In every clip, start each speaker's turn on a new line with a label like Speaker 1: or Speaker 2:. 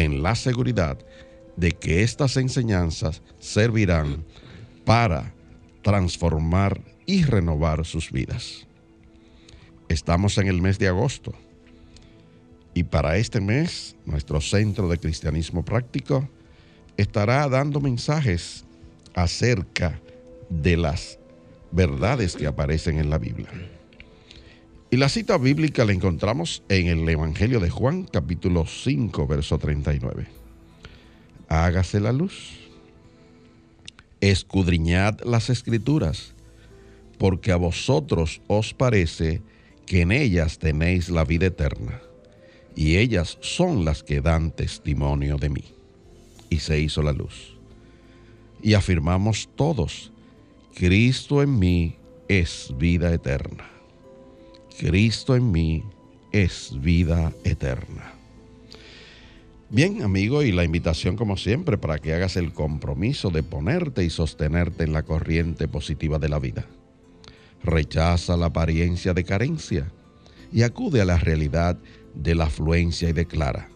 Speaker 1: en la seguridad de que estas enseñanzas servirán para transformar y renovar sus vidas. Estamos en el mes de agosto y para este mes nuestro Centro de Cristianismo Práctico estará dando mensajes acerca de las verdades que aparecen en la Biblia. Y la cita bíblica la encontramos en el Evangelio de Juan, capítulo 5, verso 39. Hágase la luz. Escudriñad las escrituras, porque a vosotros os parece que en ellas tenéis la vida eterna, y ellas son las que dan testimonio de mí. Y se hizo la luz. Y afirmamos todos, Cristo en mí es vida eterna. Cristo en mí es vida eterna. Bien, amigo, y la invitación como siempre para que hagas el compromiso de ponerte y sostenerte en la corriente positiva de la vida. Rechaza la apariencia de carencia y acude a la realidad de la afluencia y declara,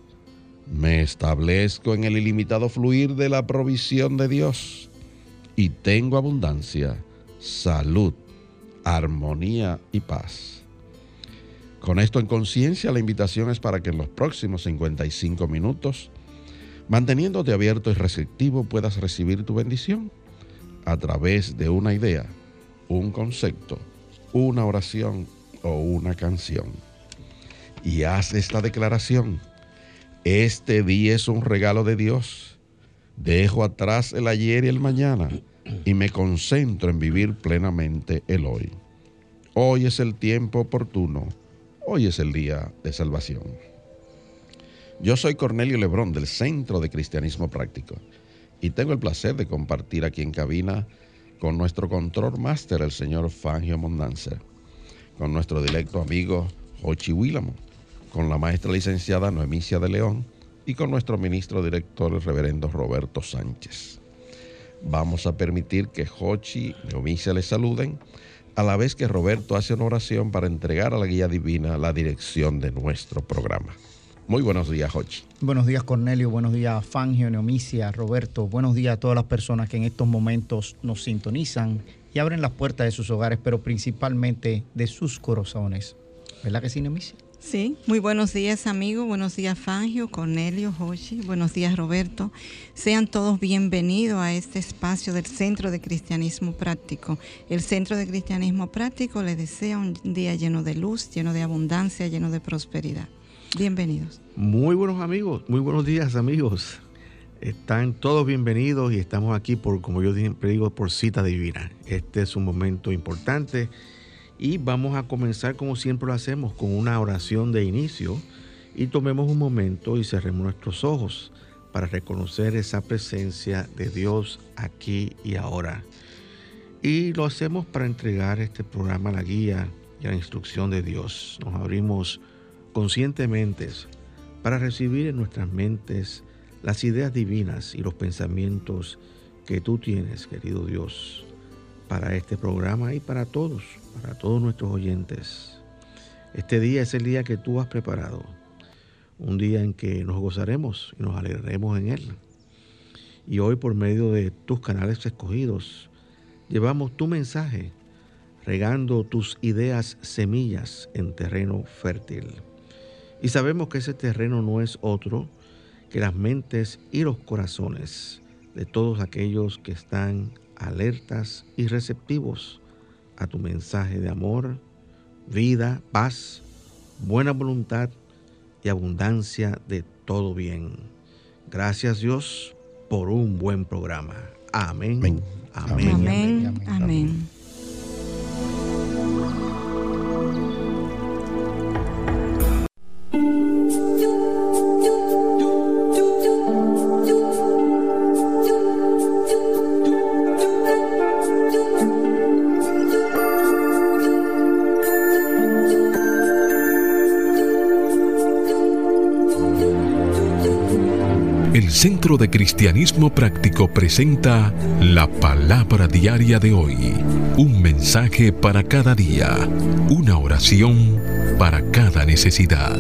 Speaker 1: me establezco en el ilimitado fluir de la provisión de Dios y tengo abundancia, salud, armonía y paz. Con esto en conciencia, la invitación es para que en los próximos 55 minutos, manteniéndote abierto y receptivo, puedas recibir tu bendición a través de una idea, un concepto, una oración o una canción. Y haz esta declaración. Este día es un regalo de Dios. Dejo atrás el ayer y el mañana y me concentro en vivir plenamente el hoy. Hoy es el tiempo oportuno Hoy es el día de salvación. Yo soy Cornelio Lebrón del Centro de Cristianismo Práctico y tengo el placer de compartir aquí en cabina con nuestro control máster, el señor Fangio Mondanzer, con nuestro directo amigo Jochi Willamo, con la maestra licenciada Noemicia de León y con nuestro ministro director, el reverendo Roberto Sánchez. Vamos a permitir que Jochi y Noemicia les saluden a la vez que Roberto hace una oración para entregar a la guía divina la dirección de nuestro programa. Muy buenos días, Jochi.
Speaker 2: Buenos días, Cornelio. Buenos días, Fangio, Neomicia, Roberto. Buenos días a todas las personas que en estos momentos nos sintonizan y abren las puertas de sus hogares, pero principalmente de sus corazones. ¿Verdad que sí, Neomicia?
Speaker 3: Sí, muy buenos días amigos, buenos días Fangio, Cornelio, Joshi, buenos días Roberto. Sean todos bienvenidos a este espacio del Centro de Cristianismo Práctico. El Centro de Cristianismo Práctico les desea un día lleno de luz, lleno de abundancia, lleno de prosperidad. Bienvenidos.
Speaker 4: Muy buenos amigos, muy buenos días amigos. Están todos bienvenidos y estamos aquí por, como yo siempre digo, por cita divina. Este es un momento importante y vamos a comenzar como siempre lo hacemos con una oración de inicio y tomemos un momento y cerremos nuestros ojos para reconocer esa presencia de Dios aquí y ahora. Y lo hacemos para entregar este programa a la guía y a la instrucción de Dios. Nos abrimos conscientemente para recibir en nuestras mentes las ideas divinas y los pensamientos que tú tienes, querido Dios, para este programa y para todos para todos nuestros oyentes. Este día es el día que tú has preparado, un día en que nos gozaremos y nos alegraremos en él. Y hoy por medio de tus canales escogidos, llevamos tu mensaje, regando tus ideas semillas en terreno fértil. Y sabemos que ese terreno no es otro que las mentes y los corazones de todos aquellos que están alertas y receptivos a tu mensaje de amor, vida, paz, buena voluntad y abundancia de todo bien. Gracias Dios por un buen programa. Amén.
Speaker 3: Amén. Amén. Amén.
Speaker 5: Centro de Cristianismo Práctico presenta la palabra diaria de hoy. Un mensaje para cada día. Una oración para cada necesidad.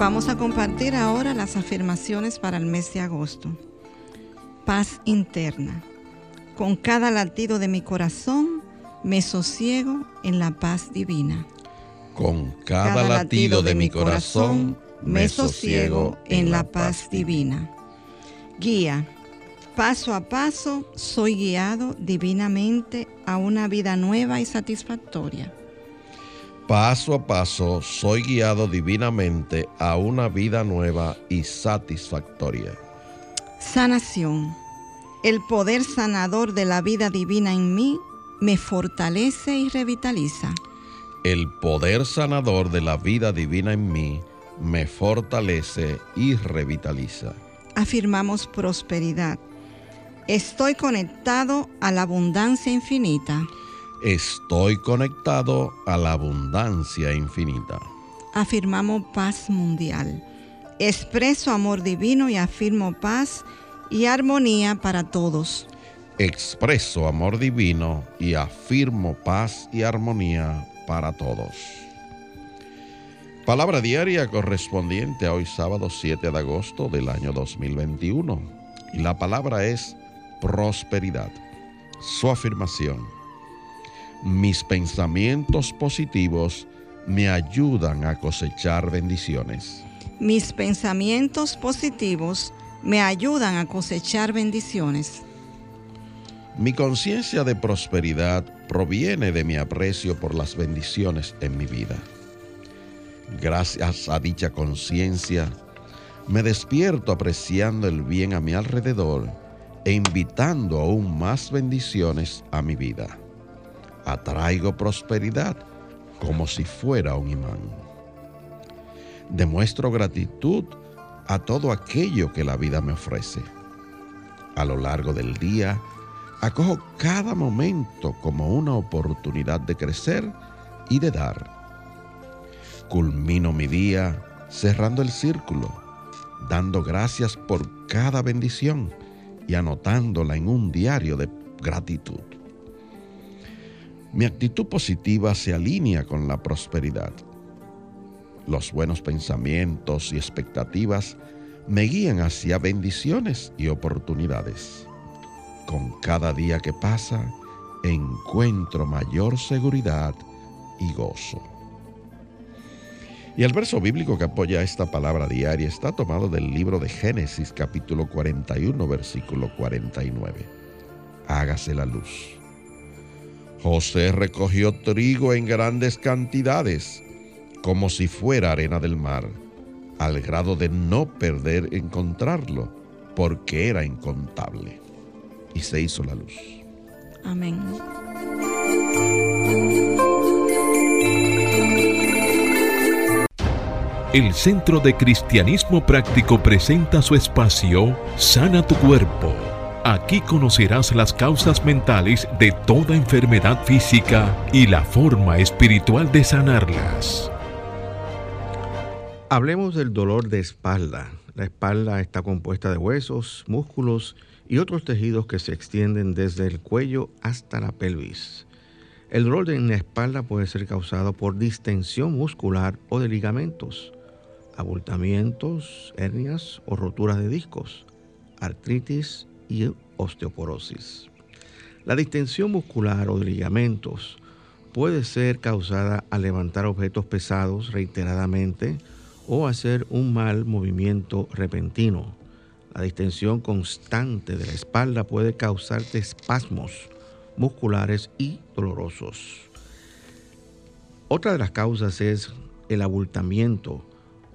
Speaker 3: Vamos a compartir ahora las afirmaciones para el mes de agosto. Paz interna. Con cada latido de mi corazón, me sosiego en la paz divina.
Speaker 1: Con cada, latido de mi corazón, me sosiego en la paz divina.
Speaker 3: Guía. Paso a paso soy guiado divinamente a una vida nueva y satisfactoria.
Speaker 1: Paso a paso soy guiado divinamente a una vida nueva y satisfactoria.
Speaker 3: Sanación. El poder sanador de la vida divina en mí me fortalece y revitaliza.
Speaker 1: El poder sanador de la vida divina en mí me fortalece y revitaliza.
Speaker 3: Afirmamos prosperidad. Estoy conectado a la abundancia infinita.
Speaker 1: Estoy conectado a la abundancia infinita.
Speaker 3: Afirmamos paz mundial. Expreso amor divino y afirmo paz y armonía para todos
Speaker 1: expreso amor divino y afirmo paz y armonía para todos. Palabra diaria correspondiente a hoy sábado 7 de agosto del año 2021. Y la palabra es prosperidad. Su afirmación. Mis pensamientos positivos me ayudan a cosechar bendiciones.
Speaker 3: Mis pensamientos positivos me ayudan a cosechar bendiciones.
Speaker 1: Mi conciencia de prosperidad proviene de mi aprecio por las bendiciones en mi vida. Gracias a dicha conciencia, me despierto apreciando el bien a mi alrededor e invitando aún más bendiciones a mi vida. Atraigo prosperidad como si fuera un imán. Demuestro gratitud a todo aquello que la vida me ofrece. A lo largo del día, Acojo cada momento como una oportunidad de crecer y de dar. Culmino mi día cerrando el círculo, dando gracias por cada bendición y anotándola en un diario de gratitud. Mi actitud positiva se alinea con la prosperidad. Los buenos pensamientos y expectativas me guían hacia bendiciones y oportunidades. Con cada día que pasa, encuentro mayor seguridad y gozo. Y el verso bíblico que apoya esta palabra diaria está tomado del libro de Génesis capítulo 41 versículo 49. Hágase la luz. José recogió trigo en grandes cantidades, como si fuera arena del mar, al grado de no perder encontrarlo, porque era incontable y se hizo la luz.
Speaker 3: Amén.
Speaker 5: El Centro de Cristianismo Práctico presenta su espacio Sana tu Cuerpo. Aquí conocerás las causas mentales de toda enfermedad física y la forma espiritual de sanarlas.
Speaker 4: Hablemos del dolor de espalda. La espalda está compuesta de huesos, músculos y otros tejidos que se extienden desde el cuello hasta la pelvis. El dolor en la espalda puede ser causado por distensión muscular o de ligamentos, abultamientos, hernias o roturas de discos, artritis y osteoporosis. La distensión muscular o de ligamentos puede ser causada al levantar objetos pesados reiteradamente o hacer un mal movimiento repentino. La distensión constante de la espalda puede causarte espasmos musculares y dolorosos. Otra de las causas es el abultamiento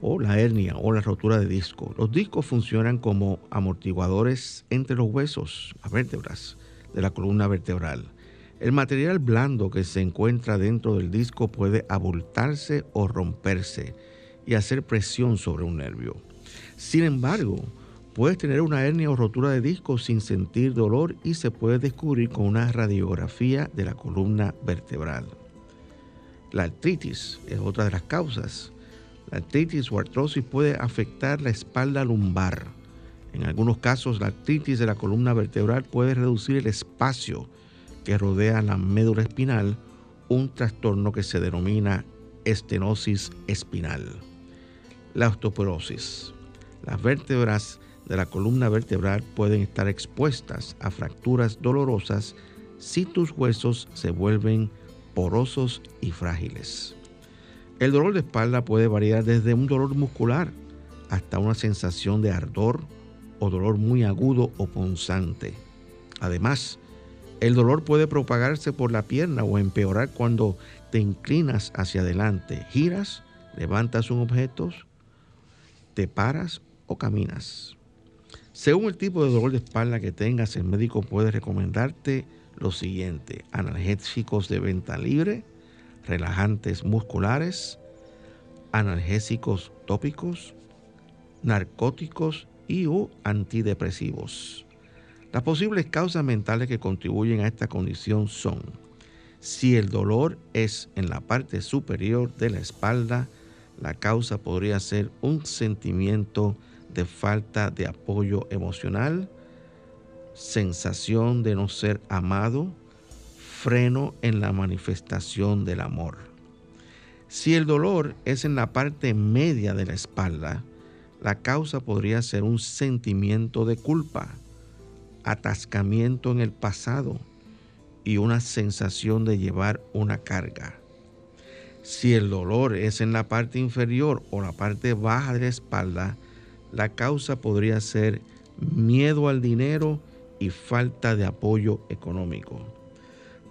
Speaker 4: o la hernia o la rotura de disco. Los discos funcionan como amortiguadores entre los huesos, las vértebras de la columna vertebral. El material blando que se encuentra dentro del disco puede abultarse o romperse y hacer presión sobre un nervio. Sin embargo, puedes tener una hernia o rotura de disco sin sentir dolor y se puede descubrir con una radiografía de la columna vertebral. La artritis es otra de las causas. La artritis o artrosis puede afectar la espalda lumbar. En algunos casos, la artritis de la columna vertebral puede reducir el espacio que rodea la médula espinal, un trastorno que se denomina estenosis espinal. La osteoporosis. Las vértebras de la columna vertebral pueden estar expuestas a fracturas dolorosas si tus huesos se vuelven porosos y frágiles. El dolor de espalda puede variar desde un dolor muscular hasta una sensación de ardor o dolor muy agudo o punzante. Además, el dolor puede propagarse por la pierna o empeorar cuando te inclinas hacia adelante, giras, levantas un objeto, te paras o caminas. Según el tipo de dolor de espalda que tengas, el médico puede recomendarte lo siguiente, analgésicos de venta libre, relajantes musculares, analgésicos tópicos, narcóticos y o antidepresivos. Las posibles causas mentales que contribuyen a esta condición son si el dolor es en la parte superior de la espalda, la causa podría ser un sentimiento de falta de apoyo emocional, sensación de no ser amado, freno en la manifestación del amor. Si el dolor es en la parte media de la espalda, la causa podría ser un sentimiento de culpa, atascamiento en el pasado y una sensación de llevar una carga. Si el dolor es en la parte inferior o la parte baja de la espalda, la causa podría ser miedo al dinero y falta de apoyo económico.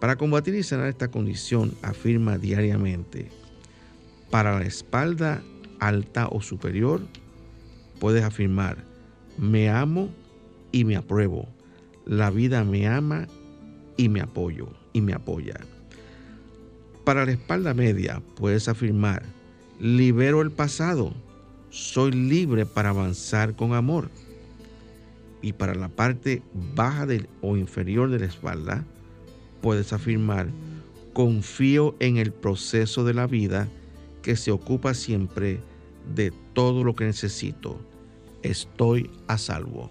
Speaker 4: Para combatir y sanar esta condición, afirma diariamente, para la espalda alta o superior, puedes afirmar, me amo y me apruebo. La vida me ama y me apoyo y me apoya. Para la espalda media, puedes afirmar, libero el pasado, soy libre para avanzar con amor. Y para la parte baja o inferior de la espalda, puedes afirmar, confío en el proceso de la vida que se ocupa siempre de todo lo que necesito. Estoy a salvo.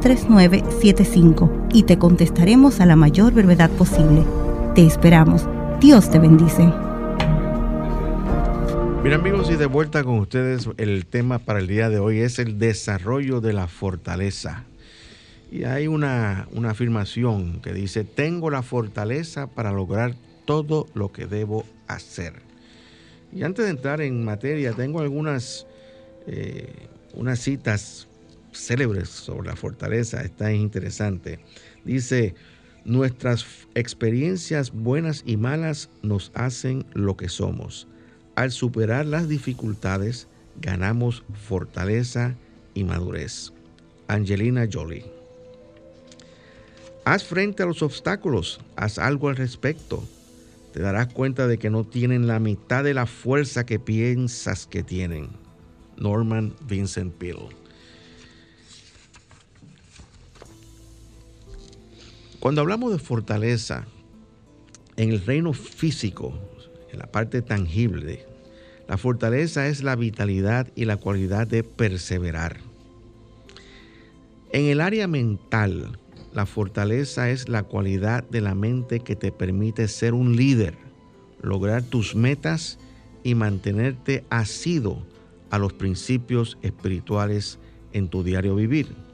Speaker 6: 3975 y te contestaremos a la mayor brevedad posible. Te esperamos. Dios te bendice.
Speaker 4: Bien amigos y de vuelta con ustedes, el tema para el día de hoy es el desarrollo de la fortaleza. Y hay una, una afirmación que dice, tengo la fortaleza para lograr todo lo que debo hacer. Y antes de entrar en materia, tengo algunas eh, unas citas célebres sobre la fortaleza, está interesante. Dice, nuestras experiencias buenas y malas nos hacen lo que somos. Al superar las dificultades, ganamos fortaleza y madurez. Angelina Jolie. Haz frente a los obstáculos, haz algo al respecto. te darás cuenta de que no tienen la mitad de la fuerza que piensas que tienen. Norman Vincent Peale. Cuando hablamos de fortaleza en el reino físico, en la parte tangible, la fortaleza es la vitalidad y la cualidad de perseverar. En el área mental, la fortaleza es la cualidad de la mente que te permite ser un líder, lograr tus metas y mantenerte asido a los principios espirituales en tu diario vivir.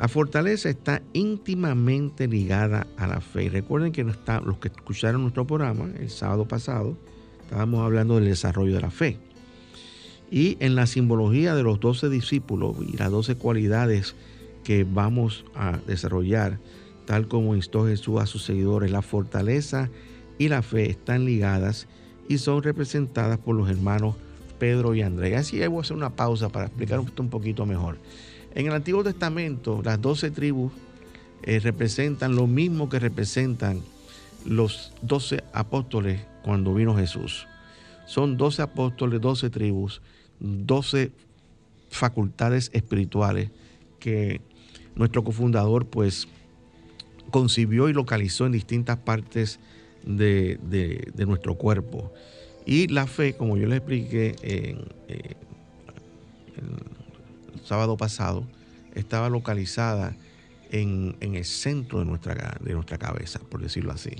Speaker 4: La fortaleza está íntimamente ligada a la fe. Y recuerden que los que escucharon nuestro programa el sábado pasado, estábamos hablando del desarrollo de la fe. Y en la simbología de los doce discípulos y las doce cualidades que vamos a desarrollar, tal como instó Jesús a sus seguidores, la fortaleza y la fe están ligadas y son representadas por los hermanos Pedro y Andrés. Así voy a hacer una pausa para explicar esto un poquito mejor. En el Antiguo Testamento, las doce tribus eh, representan lo mismo que representan los doce apóstoles cuando vino Jesús. Son doce apóstoles, doce tribus, doce facultades espirituales que nuestro cofundador pues concibió y localizó en distintas partes de, nuestro cuerpo. Y la fe, como yo le expliqué en, el sábado pasado, estaba localizada en, el centro de nuestra, de nuestra cabeza, por decirlo así.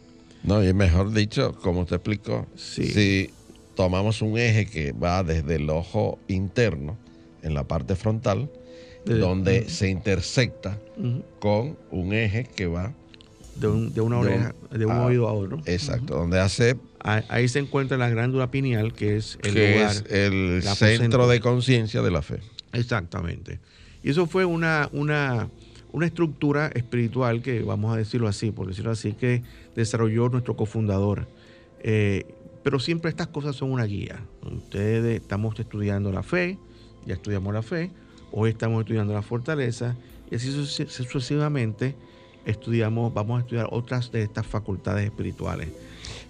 Speaker 1: No, y mejor dicho, como usted explicó, si tomamos un eje que va desde el ojo interno, en la parte frontal, donde se intersecta con un eje que va
Speaker 4: de, una oreja, de un oído a otro.
Speaker 1: Exacto, donde hace...
Speaker 4: Ahí se encuentra la glándula pineal, que es
Speaker 1: el, es el centro de conciencia de la fe.
Speaker 4: Exactamente. Y eso fue una, una, una estructura espiritual que, vamos a decirlo así, por decirlo así, que desarrolló nuestro cofundador. Eh, pero siempre estas cosas son una guía. Ustedes estamos estudiando la fe, ya estudiamos la fe, Hoy estamos estudiando la fortaleza y así sucesivamente estudiamos, vamos a estudiar otras de estas facultades espirituales.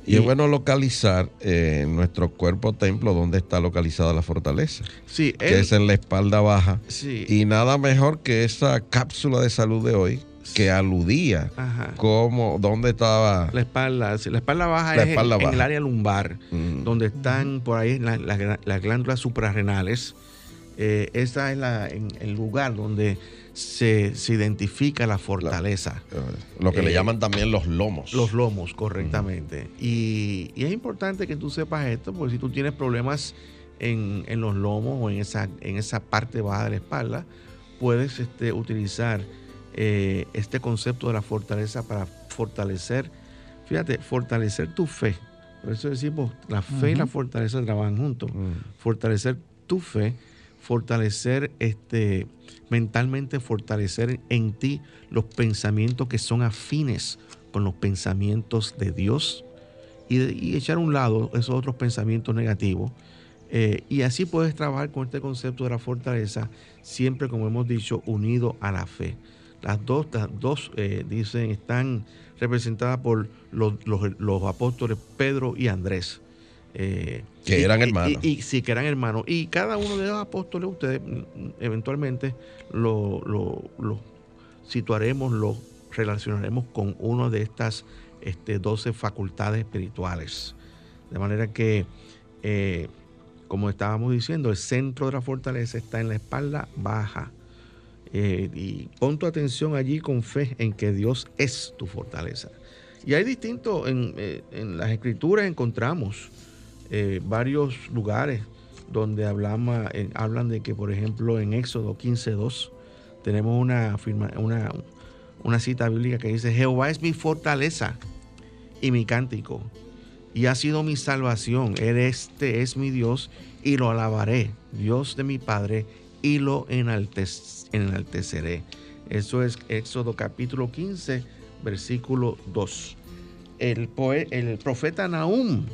Speaker 1: Y, es bueno localizar en eh, nuestro cuerpo templo dónde está localizada la fortaleza.
Speaker 4: Sí,
Speaker 1: que es en la espalda baja. Y nada mejor que esa cápsula de salud de hoy que aludía como dónde estaba
Speaker 4: la espalda. La espalda baja es en, el área lumbar, mm. donde están por ahí las glándulas suprarrenales eh, esa es la, en, el lugar donde se, identifica la fortaleza.
Speaker 1: Eh, lo que le eh, llaman también los lomos.
Speaker 4: Los lomos, correctamente. y, es importante que tú sepas esto, porque si tú tienes problemas en, los lomos o en esa, en esa parte baja de la espalda, puedes este, utilizar este concepto de la fortaleza para fortalecer, fíjate, fortalecer tu fe. Por eso decimos, la fe y la fortaleza trabajan juntos. Fortalecer tu fe fortalecer este mentalmente fortalecer en ti los pensamientos que son afines con los pensamientos de Dios y, echar a un lado esos otros pensamientos negativos. Eh, y así puedes trabajar con este concepto de la fortaleza siempre como hemos dicho unido a la fe. Las dos, dos eh, dicen están representadas por los, los apóstoles Pedro y Andrés
Speaker 1: eh, que eran hermanos.
Speaker 4: Y, sí, que eran hermanos. Y cada uno de los apóstoles, ustedes mm, eventualmente lo, lo, situaremos, lo relacionaremos con una de estas este, 12 facultades espirituales. De manera que, eh, como estábamos diciendo, el centro de la fortaleza está en la espalda baja. Eh, y pon tu atención allí con fe en que Dios es tu fortaleza. Y hay distintos, en, en las escrituras encontramos eh, varios lugares donde hablamos, hablan de que, por ejemplo, en Éxodo 15.2 tenemos una, una, una cita bíblica que dice, Jehová es mi fortaleza y mi cántico, y ha sido mi salvación. Él este es mi Dios y lo alabaré, Dios de mi Padre, y lo enalteceré. Eso es Éxodo capítulo 15, versículo 2. El, el profeta Nahum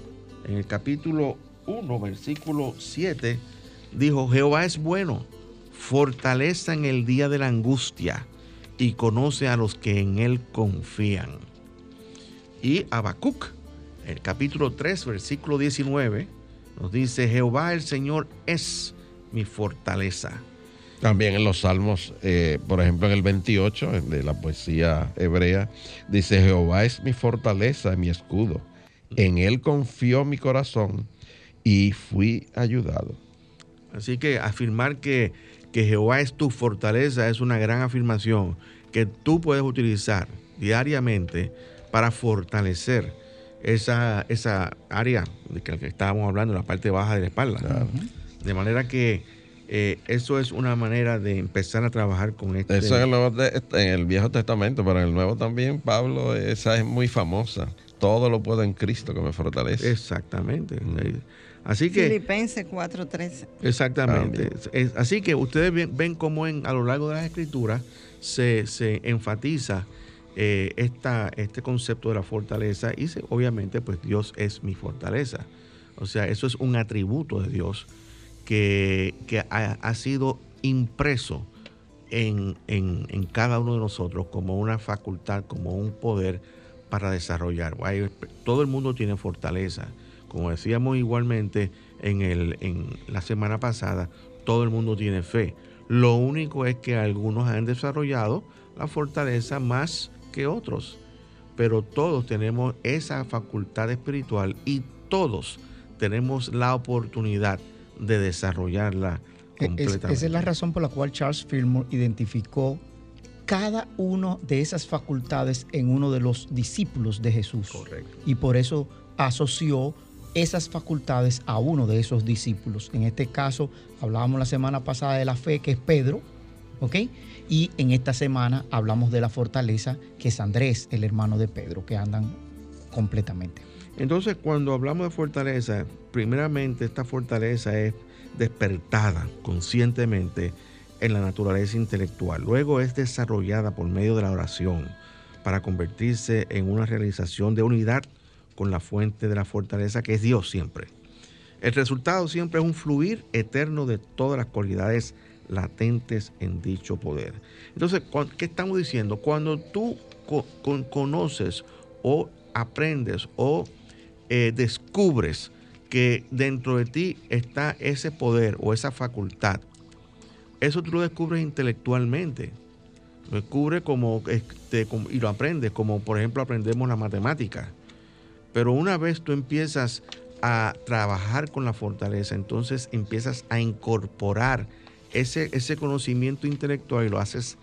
Speaker 4: en el capítulo 1, versículo 7, dijo, Jehová es bueno, fortaleza en el día de la angustia y conoce a los que en él confían. Y Habacuc, el capítulo 3, versículo 19, nos dice, Jehová el Señor es mi fortaleza.
Speaker 1: También en los salmos, eh, por ejemplo en el 28 de la poesía hebrea, dice, Jehová es mi fortaleza, mi escudo. En él confió mi corazón y fui ayudado.
Speaker 4: Así que afirmar que, que Jehová es tu fortaleza es una gran afirmación que tú puedes utilizar diariamente para fortalecer esa, esa área de que estábamos hablando, la parte baja de la espalda. De manera que eh, eso es una manera de empezar a trabajar con este.
Speaker 1: Eso en el, en el, Viejo Testamento, pero en el Nuevo también, Pablo, esa es muy famosa. Todo lo puedo en Cristo que me fortalece.
Speaker 4: Exactamente. Así que.
Speaker 3: Filipenses 4:13.
Speaker 4: Exactamente. así que ustedes ven, ven cómo en, a lo largo de las Escrituras se, se enfatiza eh, esta, este concepto de la fortaleza y obviamente pues Dios es mi fortaleza. O sea, eso es un atributo de Dios que, ha, sido impreso en, cada uno de nosotros como una facultad, como un poder para desarrollar. Todo el mundo tiene fortaleza. Como decíamos igualmente en, el, en la semana pasada, todo el mundo tiene fe. Lo único es que algunos han desarrollado la fortaleza más que otros, pero todos tenemos esa facultad espiritual y todos tenemos la oportunidad de desarrollarla completamente.
Speaker 2: esa es la razón por la cual Charles Fillmore identificó cada una de esas facultades en uno de los discípulos de Jesús.
Speaker 4: Correcto.
Speaker 2: Y por eso asoció esas facultades a uno de esos discípulos. En este caso, hablábamos la semana pasada de la fe, que es Pedro, ¿ok? Y en esta semana hablamos de la fortaleza, que es Andrés, el hermano de Pedro, que andan completamente.
Speaker 4: Entonces, cuando hablamos de fortaleza, primeramente esta fortaleza es despertada conscientemente en la naturaleza intelectual. Luego es desarrollada por medio de la oración para convertirse en una realización de unidad con la fuente de la fortaleza que es Dios siempre. El resultado siempre es un fluir eterno de todas las cualidades latentes en dicho poder. Entonces, ¿qué estamos diciendo? Cuando tú conoces o aprendes o eh, descubres que dentro de ti está ese poder o esa facultad, eso tú lo descubres intelectualmente. Lo descubres como, este, y lo aprendes, como por ejemplo aprendemos la matemática. Pero una vez tú empiezas a trabajar con la fortaleza, entonces empiezas a incorporar ese, ese conocimiento intelectual y lo haces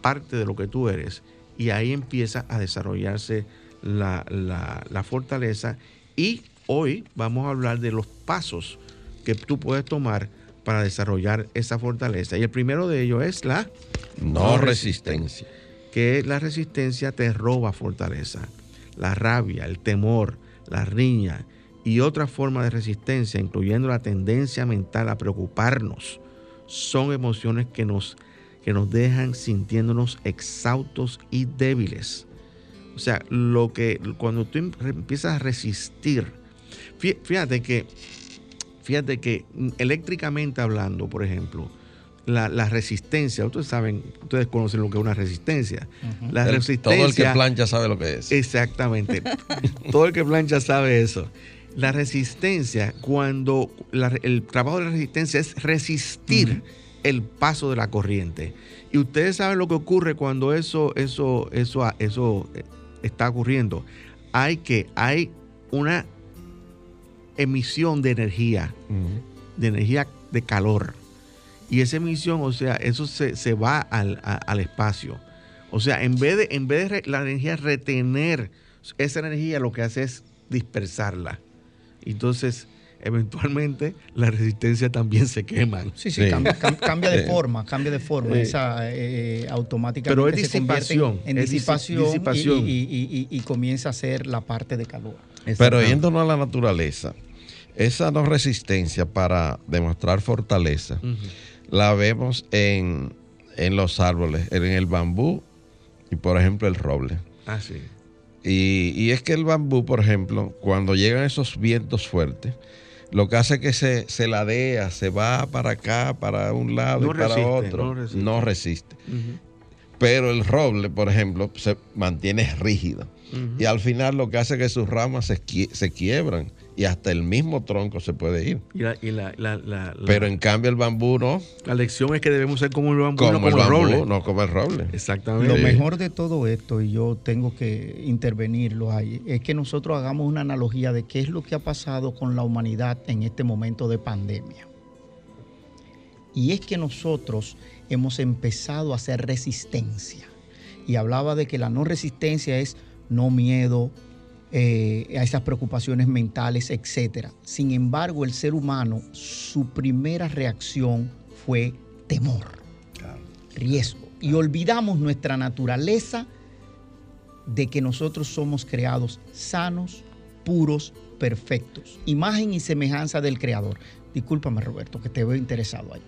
Speaker 4: parte de lo que tú eres. Y ahí empieza a desarrollarse la, la, fortaleza. Y hoy vamos a hablar de los pasos que tú puedes tomar para desarrollar esa fortaleza. Y el primero de ellos es la
Speaker 1: no, resistencia.
Speaker 4: Que la resistencia te roba fortaleza. La rabia, el temor, la riña y otra forma de resistencia, incluyendo la tendencia mental a preocuparnos, son emociones que nos, que nos dejan sintiéndonos exhaustos y débiles. O sea, lo que cuando tú em, empiezas a resistir, fíjate que, fíjate que mm, eléctricamente hablando, por ejemplo, la, resistencia, ustedes saben, ustedes conocen lo que es una resistencia. La resistencia.
Speaker 1: Todo el que plancha sabe lo que es.
Speaker 4: Exactamente. todo el que plancha sabe eso. La resistencia, cuando el trabajo de la resistencia es resistir el paso de la corriente. Y ustedes saben lo que ocurre cuando eso, eso, eso, eso eh, está ocurriendo. Hay que, hay una emisión de energía, de energía de calor. Y esa emisión, o sea, eso se, va al, al, espacio. O sea, en vez de, en vez de la energía retener esa energía, lo que hace es dispersarla. Entonces, eventualmente la resistencia también se quema.
Speaker 2: Sí, sí, Cambia, de forma, cambia de forma, esa eh, automáticamente
Speaker 4: Pero es disipación,
Speaker 2: en disipación, Y, comienza a ser la parte de calor.
Speaker 1: Pero yéndonos a la naturaleza, esa no resistencia para demostrar fortaleza, la vemos en, en los árboles, en el bambú y por ejemplo el roble.
Speaker 4: Ah, sí.
Speaker 1: Y, es que el bambú, por ejemplo, cuando llegan esos vientos fuertes, lo que hace es que se, se ladea, se va para acá, para un lado y para otro. No resiste. Pero el roble, por ejemplo, se mantiene rígido. Y al final lo que hace es que sus ramas se, se quiebran y hasta el mismo tronco se puede ir. Pero en cambio el bambú no.
Speaker 4: La lección es que debemos ser como el bambú,
Speaker 1: no como el, roble. No como el roble.
Speaker 2: Exactamente. Lo mejor de todo esto, y yo tengo que intervenirlo ahí, es que nosotros hagamos una analogía de qué es lo que ha pasado con la humanidad en este momento de pandemia. Y es que nosotros hemos empezado a hacer resistencia. Y hablaba de que la no resistencia es no miedo, eh, a esas preocupaciones mentales, etc. Sin embargo, el ser humano, su primera reacción fue temor, riesgo. Y olvidamos nuestra naturaleza de que nosotros somos creados sanos, puros, perfectos. Imagen y semejanza del Creador. Discúlpame, Roberto, que te veo interesado ahí.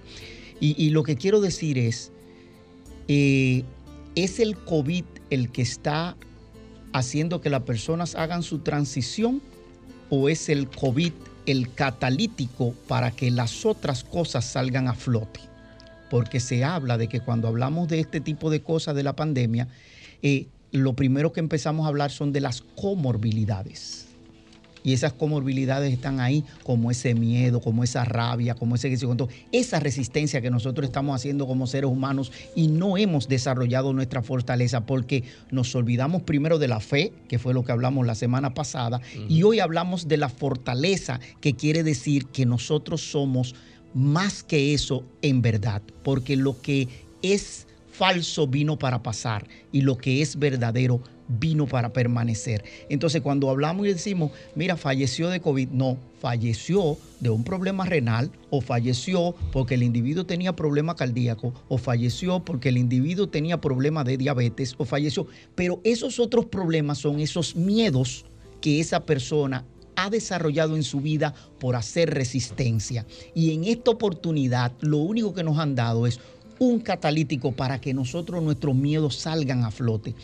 Speaker 2: Y, lo que quiero decir es, eh, es el COVID el que está haciendo que las personas hagan su transición o es el COVID el catalítico para que las otras cosas salgan a flote? Porque se habla de que cuando hablamos de este tipo de cosas de la pandemia, eh, lo primero que empezamos a hablar son de las comorbilidades y esas comorbilidades están ahí, como ese miedo, como esa rabia, como ese esa resistencia que nosotros estamos haciendo como seres humanos y no hemos desarrollado nuestra fortaleza porque nos olvidamos primero de la fe, que fue lo que hablamos la semana pasada, y hoy hablamos de la fortaleza, que quiere decir que nosotros somos más que eso en verdad, porque lo que es falso vino para pasar y lo que es verdadero vino para permanecer. Entonces, cuando hablamos y decimos, mira, falleció de COVID, no, falleció de un problema renal o falleció porque el individuo tenía problema cardíaco o falleció porque el individuo tenía problema de diabetes o falleció. Pero esos otros problemas son esos miedos que esa persona ha desarrollado en su vida por hacer resistencia. Y en esta oportunidad lo único que nos han dado es un catalítico para que nosotros nuestros miedos salgan a flote.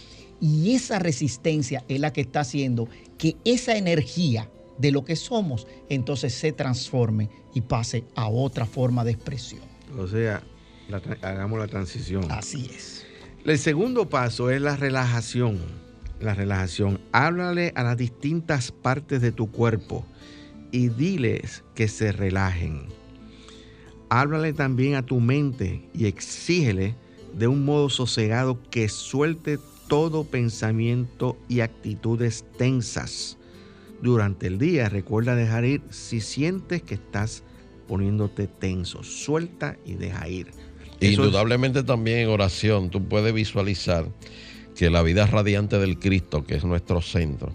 Speaker 2: Y esa resistencia es la que está haciendo que esa energía de lo que somos entonces se transforme y pase a otra forma de expresión.
Speaker 4: O sea, hagamos la transición.
Speaker 2: Así es.
Speaker 4: El segundo paso es la relajación. La relajación. Háblale a las distintas partes de tu cuerpo y diles que se relajen. Háblale también a tu mente y exígele de un modo sosegado que suelte todo pensamiento y actitudes tensas. Durante el día recuerda dejar ir si sientes que estás poniéndote tenso. Suelta y deja ir.
Speaker 1: Indudablemente también en oración tú puedes visualizar que la vida radiante del Cristo, que es nuestro centro,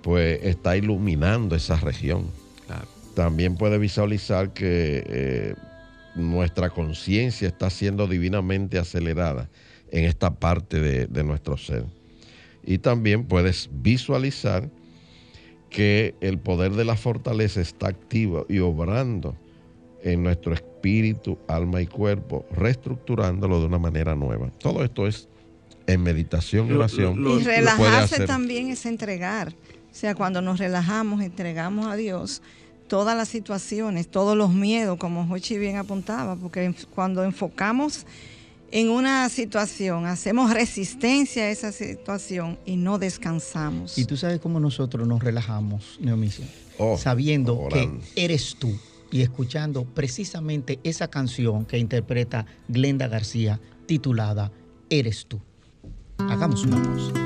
Speaker 1: pues está iluminando esa región. También puedes visualizar que eh, nuestra conciencia está siendo divinamente acelerada en esta parte de, nuestro ser. Y también puedes visualizar que el poder de la fortaleza está activo y obrando en nuestro espíritu, alma y cuerpo, reestructurándolo de una manera nueva. Todo esto es en meditación y oración.
Speaker 3: y relajarse también es entregar. O sea, cuando nos relajamos, entregamos a Dios todas las situaciones, todos los miedos, como Jochi bien apuntaba, porque cuando enfocamos en una situación, hacemos resistencia a esa situación y no descansamos.
Speaker 2: Y tú sabes cómo nosotros nos relajamos, Neomicia, oh, sabiendo que eres tú y escuchando precisamente esa canción que interpreta Glenda García titulada Eres tú. Hagamos una pausa.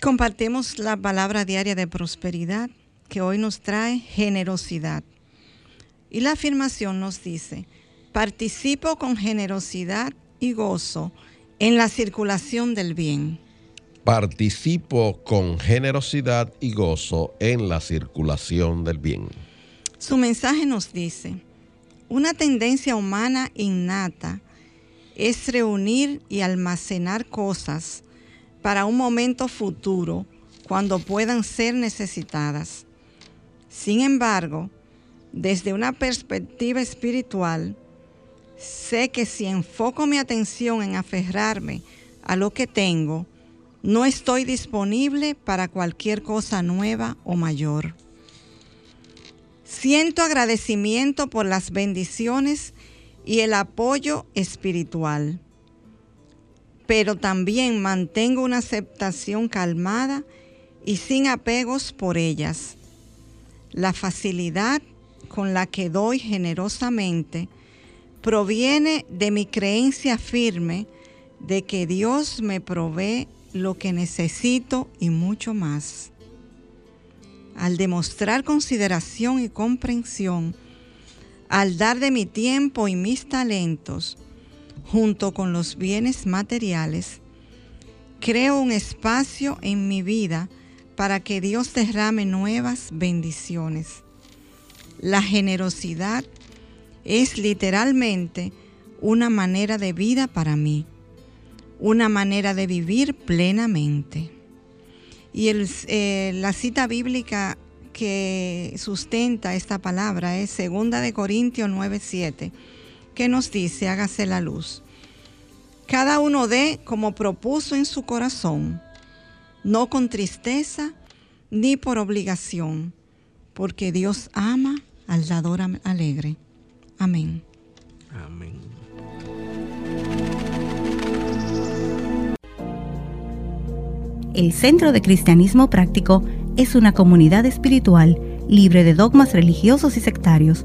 Speaker 3: Compartimos la palabra diaria de prosperidad que hoy nos trae generosidad. Y la afirmación nos dice, participo con generosidad y gozo en la circulación del bien.
Speaker 1: Participo con generosidad y gozo en la circulación del bien.
Speaker 3: Su mensaje nos dice, una tendencia humana innata es reunir y almacenar cosas para un momento futuro cuando puedan ser necesitadas. Sin embargo, desde una perspectiva espiritual, sé que si enfoco mi atención en aferrarme a lo que tengo, no estoy disponible para cualquier cosa nueva o mayor. Siento agradecimiento por las bendiciones y el apoyo espiritual pero también mantengo una aceptación calmada y sin apegos por ellas. La facilidad con la que doy generosamente proviene de mi creencia firme de que Dios me provee lo que necesito y mucho más. Al demostrar consideración y comprensión, al dar de mi tiempo y mis talentos, junto con los bienes materiales, creo un espacio en mi vida para que Dios derrame nuevas bendiciones. La generosidad es literalmente una manera de vida para mí, una manera de vivir plenamente. Y eh, la cita bíblica que sustenta esta palabra es 2 de Corintios 9:7 que nos dice, hágase la luz. Cada uno dé como propuso en su corazón, no con tristeza ni por obligación, porque Dios ama al dador alegre. Amén.
Speaker 4: Amén.
Speaker 6: El Centro de Cristianismo Práctico es una comunidad espiritual libre de dogmas religiosos y sectarios,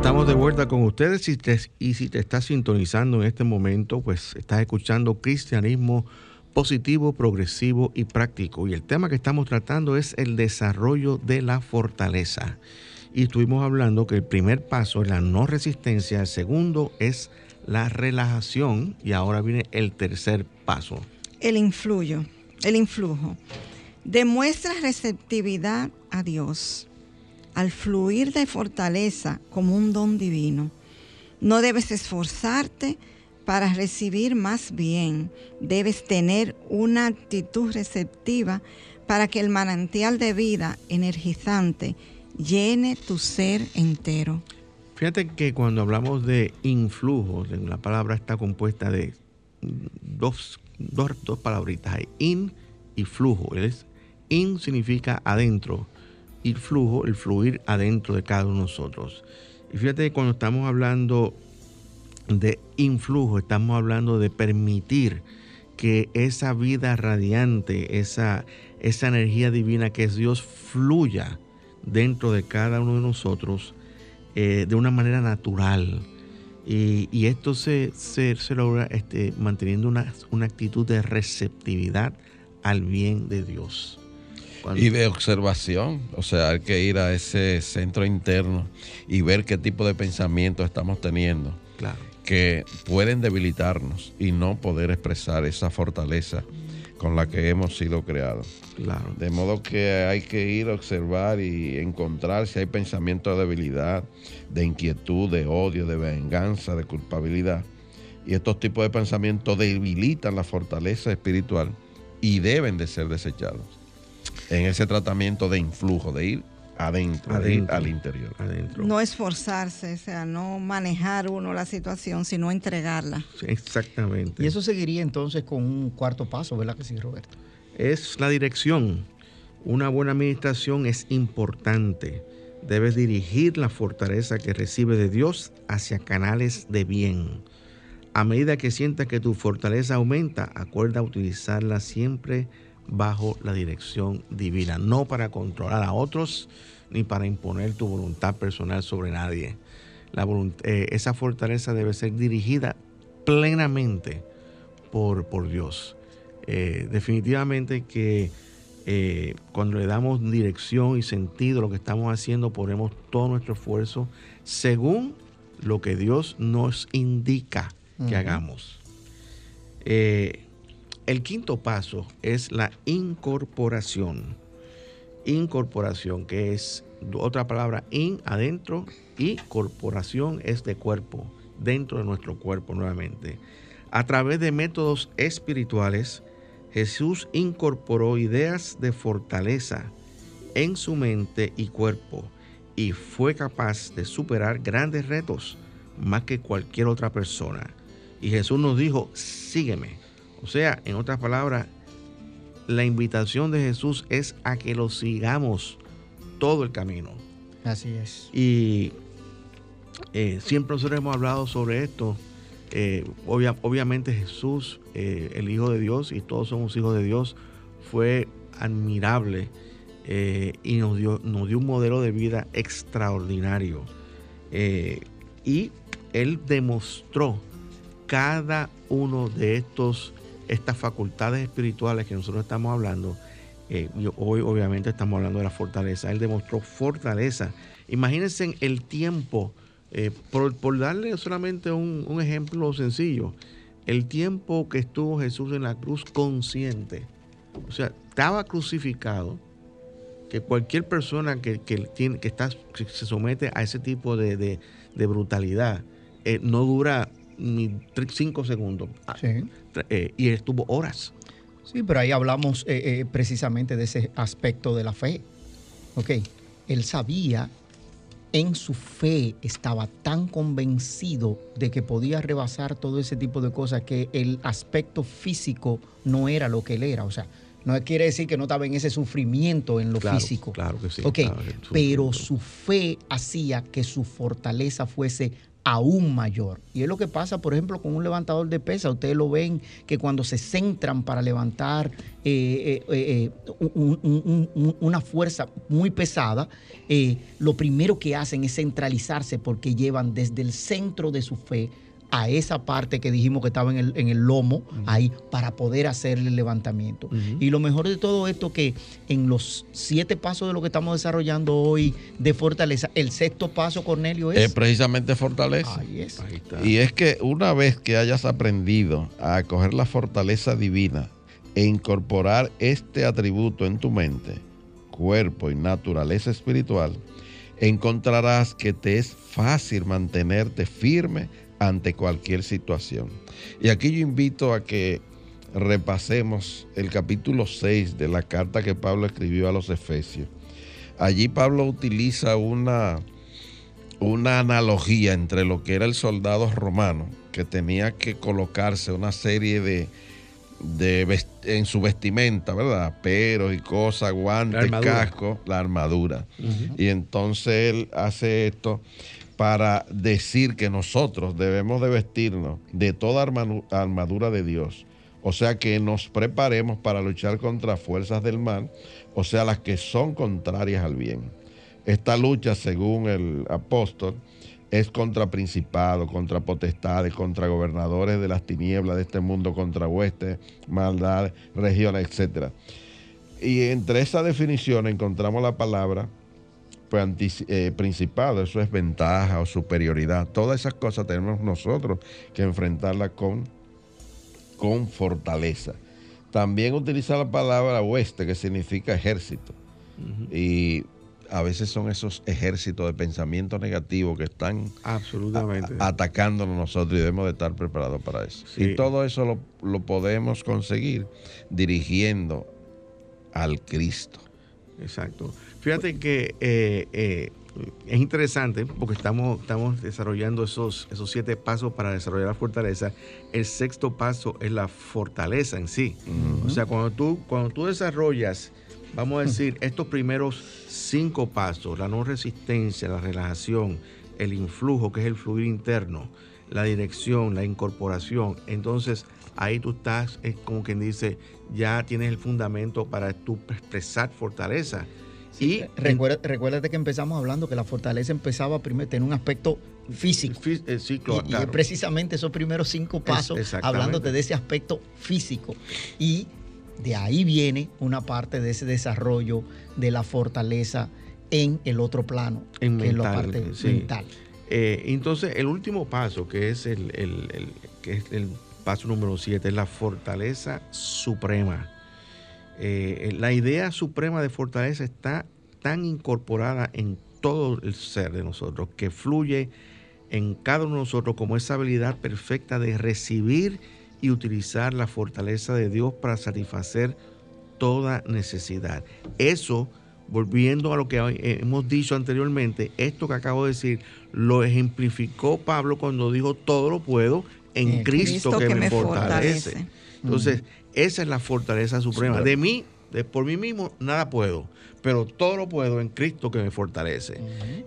Speaker 4: Estamos de vuelta con ustedes y, y si te estás sintonizando en este momento, pues estás escuchando Cristianismo positivo, progresivo y práctico. Y el tema que estamos tratando es el desarrollo de la fortaleza. Y estuvimos hablando que el primer paso es la no resistencia, el segundo es la relajación y ahora viene el tercer paso.
Speaker 3: El influyo, el influjo. Demuestra receptividad a Dios al fluir de fortaleza como un don divino. No debes esforzarte para recibir más bien. Debes tener una actitud receptiva para que el manantial de vida energizante llene tu ser entero.
Speaker 4: Fíjate que cuando hablamos de influjo, la palabra está compuesta de dos, dos, dos palabritas, in y flujo. In significa adentro y flujo, el fluir adentro de cada uno de nosotros. Y fíjate que cuando estamos hablando de influjo, estamos hablando de permitir que esa vida radiante, esa, esa energía divina que es Dios, fluya dentro de cada uno de nosotros eh, de una manera natural. Y, esto se, se, logra este, manteniendo una, una actitud de receptividad al bien de Dios.
Speaker 1: Y de observación, o sea, hay que ir a ese centro interno y ver qué tipo de pensamiento estamos teniendo.
Speaker 4: Claro.
Speaker 1: Que pueden debilitarnos y no poder expresar esa fortaleza con la que hemos sido creados.
Speaker 4: Claro.
Speaker 1: De modo que hay que ir a observar y encontrar si hay pensamientos de debilidad, de inquietud, de odio, de venganza, de culpabilidad. Y estos tipos de pensamientos debilitan la fortaleza espiritual y deben de ser desechados en ese tratamiento de influjo, de ir adentro, al interior.
Speaker 4: Adentro.
Speaker 3: No esforzarse, o sea, no manejar uno la situación, sino entregarla.
Speaker 4: exactamente.
Speaker 2: Y eso seguiría entonces con un cuarto paso, ¿verdad que sí, Roberto?
Speaker 4: Es la dirección. Una buena administración es importante. Debes dirigir la fortaleza que recibe de Dios hacia canales de bien. A medida que sientas que tu fortaleza aumenta, acuerda utilizarla siempre bajo la dirección divina, no para controlar a otros ni para imponer tu voluntad personal sobre nadie. La eh, esa fortaleza debe ser dirigida plenamente por, por Dios. Eh, definitivamente que eh, cuando le damos dirección y sentido a lo que estamos haciendo, ponemos todo nuestro esfuerzo según lo que Dios nos indica que hagamos. El quinto paso es la incorporación. Incorporación, que es otra palabra, in, adentro, y corporación es de cuerpo, dentro de nuestro cuerpo nuevamente. A través de métodos espirituales, Jesús incorporó ideas de fortaleza en su mente y cuerpo y fue capaz de superar grandes retos más que cualquier otra persona. Y Jesús nos dijo, sígueme. O sea, en otras palabras, la invitación de Jesús es a que lo sigamos todo el camino.
Speaker 2: Así es.
Speaker 4: Y eh, siempre nosotros hemos hablado sobre esto. Eh, obviamente Jesús, eh, el Hijo de Dios, y todos somos hijos de Dios, fue admirable y nos dio, nos dio un modelo de vida extraordinario. y Él demostró cada uno de estos estas facultades espirituales que nosotros estamos hablando, eh, hoy obviamente estamos hablando de la fortaleza, él demostró fortaleza. Imagínense el tiempo, eh, por, darle solamente un, ejemplo sencillo, el tiempo que estuvo Jesús en la cruz consciente, o sea, estaba crucificado, que cualquier persona que, que tiene, que está, se somete a ese tipo de, de- brutalidad eh, no dura ni tre- cinco segundos.
Speaker 2: Sí.
Speaker 4: Eh, y estuvo horas.
Speaker 2: Sí, pero ahí hablamos eh, eh, precisamente de ese aspecto de la fe. Ok, él sabía, en su fe estaba tan convencido de que podía rebasar todo ese tipo de cosas que el aspecto físico no era lo que él era. O sea, no quiere decir que no estaba en ese sufrimiento en lo
Speaker 4: Claro,
Speaker 2: físico.
Speaker 4: claro que sí,
Speaker 2: Ok,
Speaker 4: claro
Speaker 2: pero su fe hacía que su fortaleza fuese aún mayor. Y es lo que pasa, por ejemplo, con un levantador de pesa. Ustedes lo ven que cuando se centran para levantar eh, eh, eh, un- un- un- una fuerza muy pesada, lo primero que hacen es centralizarse porque llevan desde el centro de su fe a esa parte que dijimos que estaba en el, en el lomo, ahí, para poder hacer el levantamiento. Y lo mejor de todo esto que en los siete pasos de lo que estamos desarrollando hoy de fortaleza, el sexto paso, Cornelio, es...
Speaker 1: Es precisamente fortaleza.
Speaker 2: Ahí es.
Speaker 4: Ahí está.
Speaker 1: Y es que una vez que hayas aprendido a acoger la fortaleza divina e incorporar este atributo en tu mente, cuerpo y naturaleza espiritual, encontrarás que te es fácil mantenerte firme ante cualquier situación. Y aquí yo invito a que repasemos el capítulo 6 de la carta que Pablo escribió a los Efesios. Allí Pablo utiliza una, una analogía entre lo que era el soldado romano, que tenía que colocarse una serie de, de en su vestimenta, ¿verdad? Peros y cosas, guantes,
Speaker 4: armadura.
Speaker 1: casco, la armadura. Y entonces él hace esto para decir que nosotros debemos de vestirnos de toda armadura de Dios. O sea que nos preparemos para luchar contra fuerzas del mal, o sea, las que son contrarias al bien. Esta lucha, según el apóstol, es contra principados, contra potestades, contra gobernadores de las tinieblas de este mundo, contra huestes, maldad, regiones, etc. Y entre esa definición encontramos la palabra eh, principado, eso es ventaja o superioridad. Todas esas cosas tenemos nosotros que enfrentarlas con, con fortaleza. También utiliza la palabra hueste, que significa ejército. Y a veces son esos ejércitos de pensamiento negativo que están
Speaker 4: Absolutamente.
Speaker 1: atacándonos nosotros y debemos de estar preparados para eso.
Speaker 4: Sí.
Speaker 1: Y todo eso lo, lo podemos conseguir dirigiendo al Cristo.
Speaker 4: Exacto. Fíjate que eh, eh, es interesante porque estamos, estamos desarrollando esos, esos siete pasos para desarrollar la fortaleza. El sexto paso es la fortaleza en sí. O sea, cuando tú, cuando tú desarrollas, vamos a decir, estos primeros cinco pasos, la no resistencia, la relajación, el influjo, que es el fluir interno, la dirección, la incorporación, entonces ahí tú estás, es como quien dice, ya tienes el fundamento para tú expresar fortaleza. y
Speaker 2: Recuerda- recuérdate que empezamos hablando que la fortaleza empezaba primero tener un aspecto físico.
Speaker 4: Fí- eh, sí,
Speaker 2: Y-
Speaker 4: claro,
Speaker 2: y,
Speaker 4: claro.
Speaker 2: es precisamente esos primeros cinco pasos hablándote de ese aspecto físico. Y de ahí viene una parte de ese desarrollo de la fortaleza en el otro plano,
Speaker 4: En
Speaker 2: que es la parte
Speaker 4: sí.
Speaker 2: mental.
Speaker 4: Eh, entonces, el último paso, que es el, el- el- que es el paso número 7, es la fortaleza suprema. Eh, la idea suprema de fortaleza está tan incorporada en todo el ser de nosotros, que fluye en cada uno de nosotros como esa habilidad perfecta de recibir y utilizar la fortaleza de Dios para satisfacer toda necesidad. Eso, volviendo a lo que eh, hemos dicho anteriormente, esto que acabo de decir, lo ejemplificó Pablo cuando dijo, todo lo puedo en Cristo, que, me fortalece. Entonces, esa es la fortaleza suprema. De mí, de por mí mismo, nada puedo, pero todo lo puedo en Cristo que me fortalece.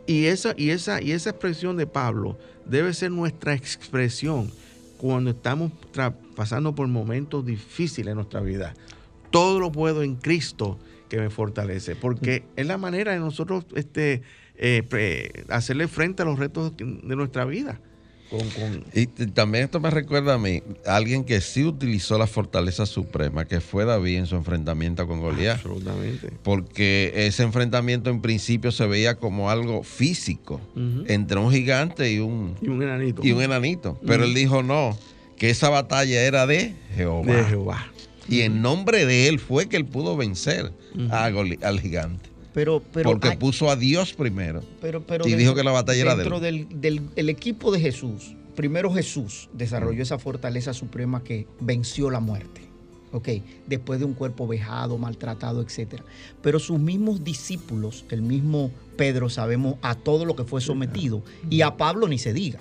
Speaker 4: Y esa, y esa, y esa expresión de Pablo debe ser nuestra expresión cuando estamos pasando por momentos difíciles en nuestra vida. Todo lo puedo en Cristo que me fortalece, porque es la manera de nosotros este, eh, hacerle frente a los retos de nuestra vida. Con, con-
Speaker 1: Y también esto me recuerda a mí, a alguien que sí utilizó la fortaleza suprema, que fue David en su enfrentamiento con Goliat.
Speaker 4: absolutamente.
Speaker 1: Porque ese enfrentamiento en principio se veía como algo físico, entre un gigante y un,
Speaker 4: Y un enanito.
Speaker 1: y un enanito. Pero él dijo no, que esa batalla era de Jehová.
Speaker 4: de Jehová.
Speaker 1: Y en nombre de él fue que él pudo vencer a Goli- al gigante.
Speaker 2: Pero, pero
Speaker 1: porque
Speaker 2: hay-
Speaker 1: puso a Dios primero.
Speaker 2: pero, pero
Speaker 1: y
Speaker 2: dentro-
Speaker 1: dijo que la batalla era de
Speaker 2: dentro del, del- el equipo de Jesús, primero Jesús desarrolló esa fortaleza suprema que venció la muerte. Ok, después de un cuerpo vejado, maltratado, etc. Pero sus mismos discípulos, el mismo Pedro, sabemos a todo lo que fue sometido, y a Pablo ni se diga,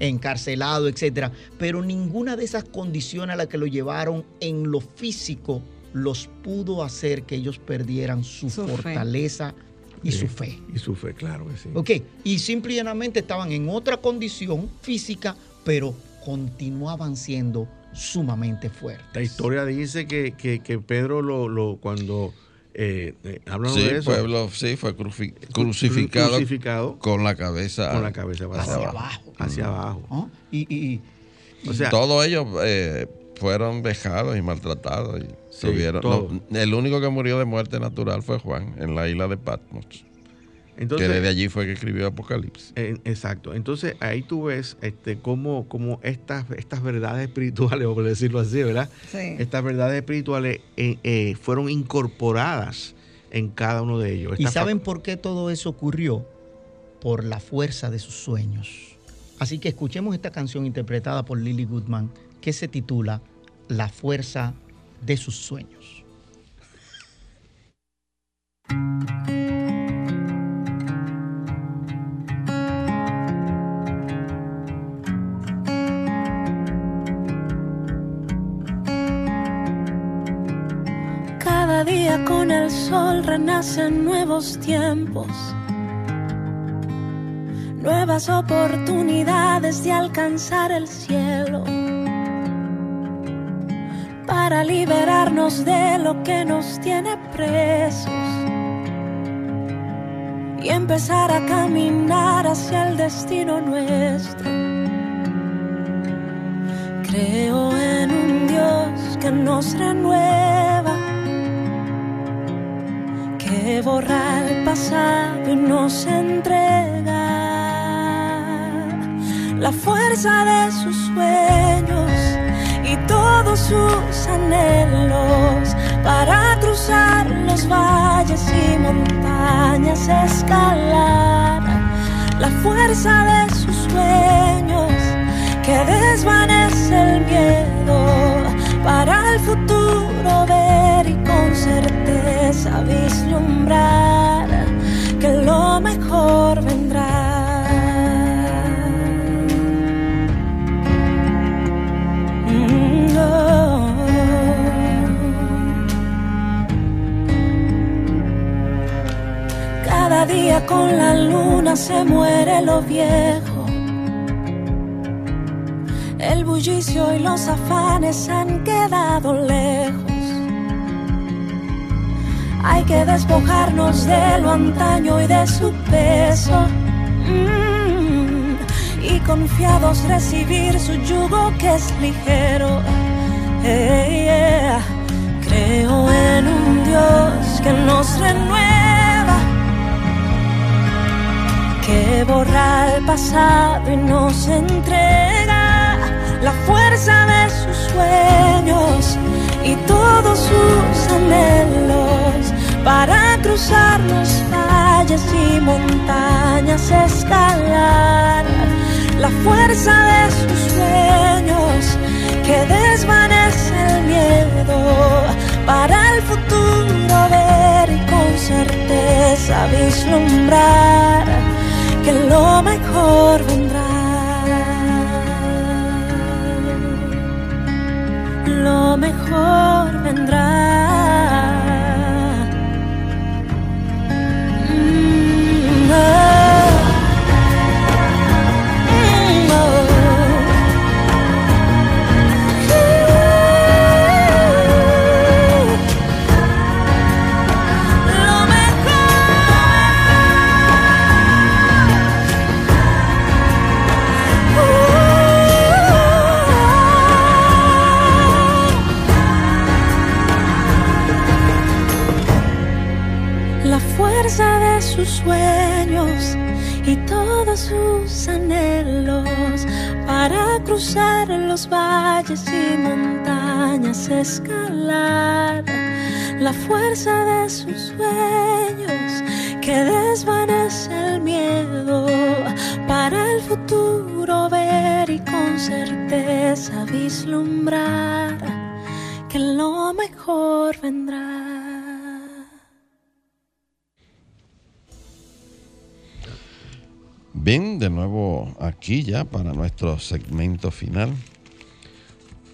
Speaker 2: encarcelado, etc. Pero ninguna de esas condiciones a las que lo llevaron en lo físico los pudo hacer que ellos perdieran su,
Speaker 3: Su fe.
Speaker 2: fortaleza y
Speaker 4: Sí,
Speaker 2: su fe.
Speaker 4: Y su fe, claro que sí.
Speaker 2: Ok, y simple y llanamente estaban en otra condición física, pero continuaban siendo sumamente fuertes.
Speaker 4: La historia dice que, que- que Pedro lo, lo- cuando eh, eh, hablan
Speaker 1: Sí,
Speaker 4: de eso,
Speaker 1: pueblo, sí, fue cruci- crucificado,
Speaker 4: crucificado
Speaker 1: con la cabeza,
Speaker 4: con la cabeza
Speaker 2: Hacia
Speaker 4: hacia
Speaker 2: abajo.
Speaker 4: Hacia abajo.
Speaker 2: Y, y- y-
Speaker 4: O sea,
Speaker 1: Todos ellos eh, fueron vejados y maltratados. Y
Speaker 4: Sí,
Speaker 1: tuvieron-
Speaker 4: todo.
Speaker 1: no, el único que murió de muerte natural fue Juan en la isla de Patmos.
Speaker 4: entonces,
Speaker 1: que desde allí fue que escribió Apocalipsis.
Speaker 4: Eh, exacto. Entonces ahí tú ves este, cómo, cómo estas, estas verdades espirituales, por decirlo así, ¿verdad?
Speaker 3: Sí.
Speaker 4: Estas verdades espirituales eh, eh, fueron incorporadas en cada uno de ellos.
Speaker 2: ¿Y saben por qué todo eso ocurrió? Por la fuerza de sus sueños. Así que escuchemos esta canción interpretada por Lily Goodman que se titula La fuerza de sus sueños.
Speaker 7: Cada día con el sol renacen nuevos tiempos, nuevas oportunidades de alcanzar el cielo, para liberarnos de lo que nos tiene presos y empezar a caminar hacia el destino nuestro. Creo en un Dios que nos renueva, que borra el pasado y nos entrega la fuerza de sus sueños todos sus anhelos para cruzar los valles y montañas, escalar la fuerza de sus sueños que desvanece el miedo para el futuro ver y con certeza vislumbrar que lo mejor con la luna se muere lo viejo. El bullicio y los afanes han quedado lejos. Hay que despojarnos de lo antaño y de su peso. Mm, y confiados recibir su yugo que es ligero. Hey, yeah. Creo en un Dios que nos renueva, que borra el pasado y nos entrega la fuerza de sus sueños y todos sus anhelos para cruzar los valles y montañas, escalar la fuerza de sus sueños que desvanece el miedo para el futuro ver y con certeza vislumbrar que lo mejor vendrá. Lo mejor vendrá. Cruzar los valles y montañas, escalar la fuerza de sus sueños que desvanece el miedo para el futuro ver y con certeza vislumbrar que lo mejor vendrá.
Speaker 1: Bien, de nuevo aquí ya para nuestro segmento final.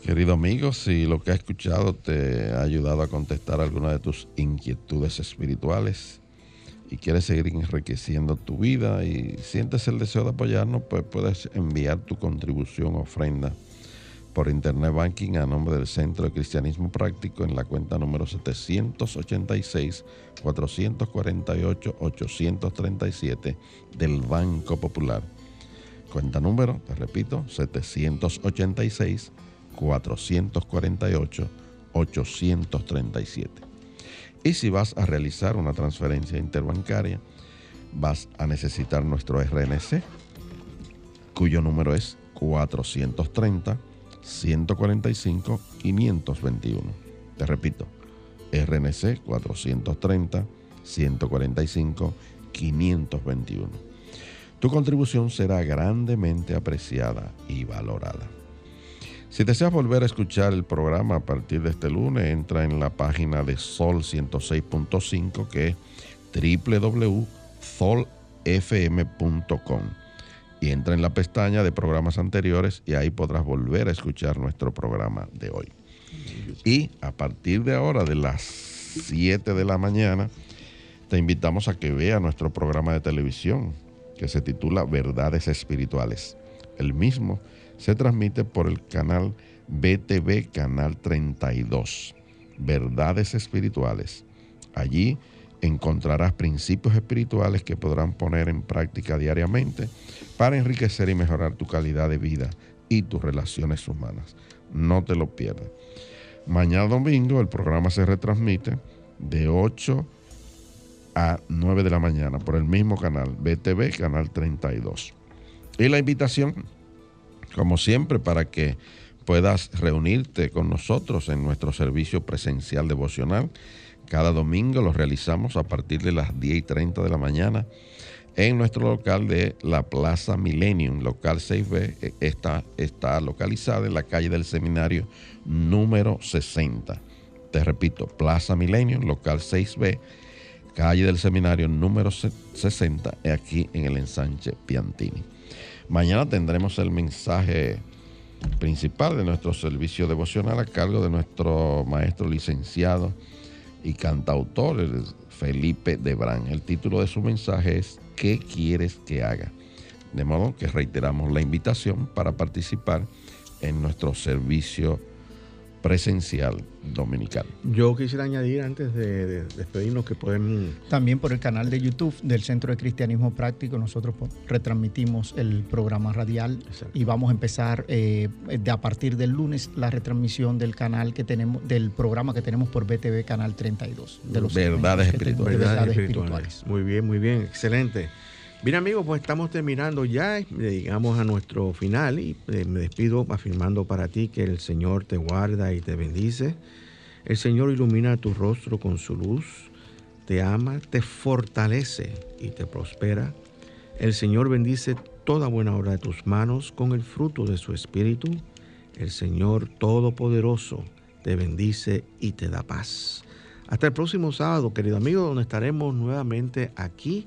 Speaker 1: Querido amigo, si lo que has escuchado te ha ayudado a contestar alguna de tus inquietudes espirituales y quieres seguir enriqueciendo tu vida y sientes el deseo de apoyarnos, pues puedes enviar tu contribución ofrenda por Internet Banking a nombre del Centro de Cristianismo Práctico en la cuenta número 786-448-837 del Banco Popular. Cuenta número, te repito, 786-448-837. Y si vas a realizar una transferencia interbancaria, vas a necesitar nuestro RNC, cuyo número es 430 145 521. Te repito, RNC 430 145 521. Tu contribución será grandemente apreciada y valorada. Si deseas volver a escuchar el programa a partir de este lunes, entra en la página de Sol 106.5 que es www.solfm.com y entra en la pestaña de programas anteriores y ahí podrás volver a escuchar nuestro programa de hoy. Y a partir de ahora, de las 7 de la mañana, te invitamos a que veas nuestro programa de televisión que se titula Verdades Espirituales. El mismo se transmite por el canal BTV Canal 32. Verdades Espirituales. Allí encontrarás principios espirituales que podrán poner en práctica diariamente para enriquecer y mejorar tu calidad de vida y tus relaciones humanas. No te lo pierdas. Mañana domingo el programa se retransmite de 8 a 9 de la mañana por el mismo canal, BTV, canal 32. Y la invitación, como siempre, para que puedas reunirte con nosotros en nuestro servicio presencial devocional cada domingo lo realizamos a partir de las 10 y 30 de la mañana en nuestro local de la Plaza Millennium, local 6B. E, está, está localizada en la calle del Seminario número 60. Te repito, Plaza Millennium, local 6B, calle del Seminario número 60, aquí en el ensanche Piantini. Mañana tendremos el mensaje principal de nuestro servicio devocional a cargo de nuestro maestro licenciado y cantautor Felipe Debrán. El título de su mensaje es ¿Qué quieres que haga? De modo que reiteramos la invitación para participar en nuestro servicio presencial dominical.
Speaker 4: Yo quisiera añadir antes de, despedirnos que pueden...
Speaker 2: También por el canal de YouTube del Centro de Cristianismo Práctico nosotros retransmitimos el programa radial y vamos a empezar eh, de a partir del lunes la retransmisión del canal que tenemos, del programa que tenemos por BTV Canal 32.
Speaker 1: De los verdades, espirituales.
Speaker 4: verdades espirituales. Muy bien, muy bien, excelente. Bien amigos, pues estamos terminando ya, llegamos a nuestro final y eh, me despido afirmando para ti que el Señor te guarda y te bendice. El Señor ilumina tu rostro con su luz, te ama, te fortalece y te prospera. El Señor bendice toda buena obra de tus manos con el fruto de su espíritu. El Señor Todopoderoso te bendice y te da paz. Hasta el próximo sábado, querido amigo, donde estaremos nuevamente aquí